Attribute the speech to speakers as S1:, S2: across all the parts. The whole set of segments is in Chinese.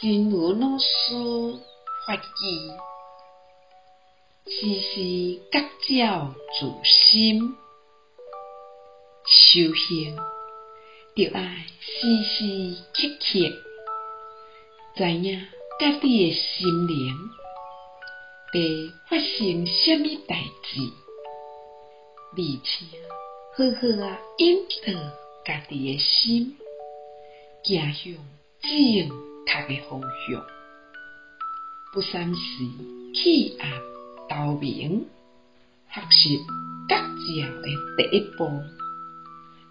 S1: 真如老师法语，时时觉照自心，修行就爱时时刻刻知影家己诶心灵在发生啥物代志，而且好好啊引导家己诶心，走向正确的方向，不三时弃暗投明。学习觉照的第一步，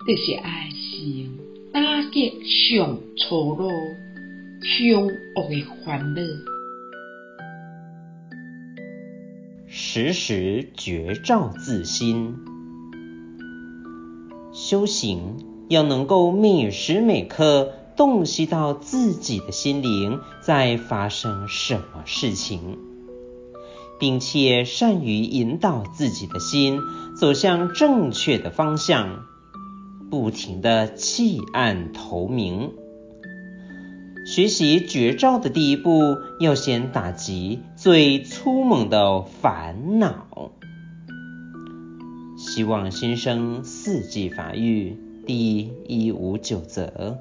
S1: 就是爱心打击上粗鲁、凶恶的烦恼。
S2: 时时觉照自心，修行要能够每时每刻。洞悉到自己的心灵在发生什么事情，并且善于引导自己的心走向正确的方向，不停的弃暗投明。学习绝招的第一步，要先打击最粗猛的烦恼。希望新生四季法语第一五九则。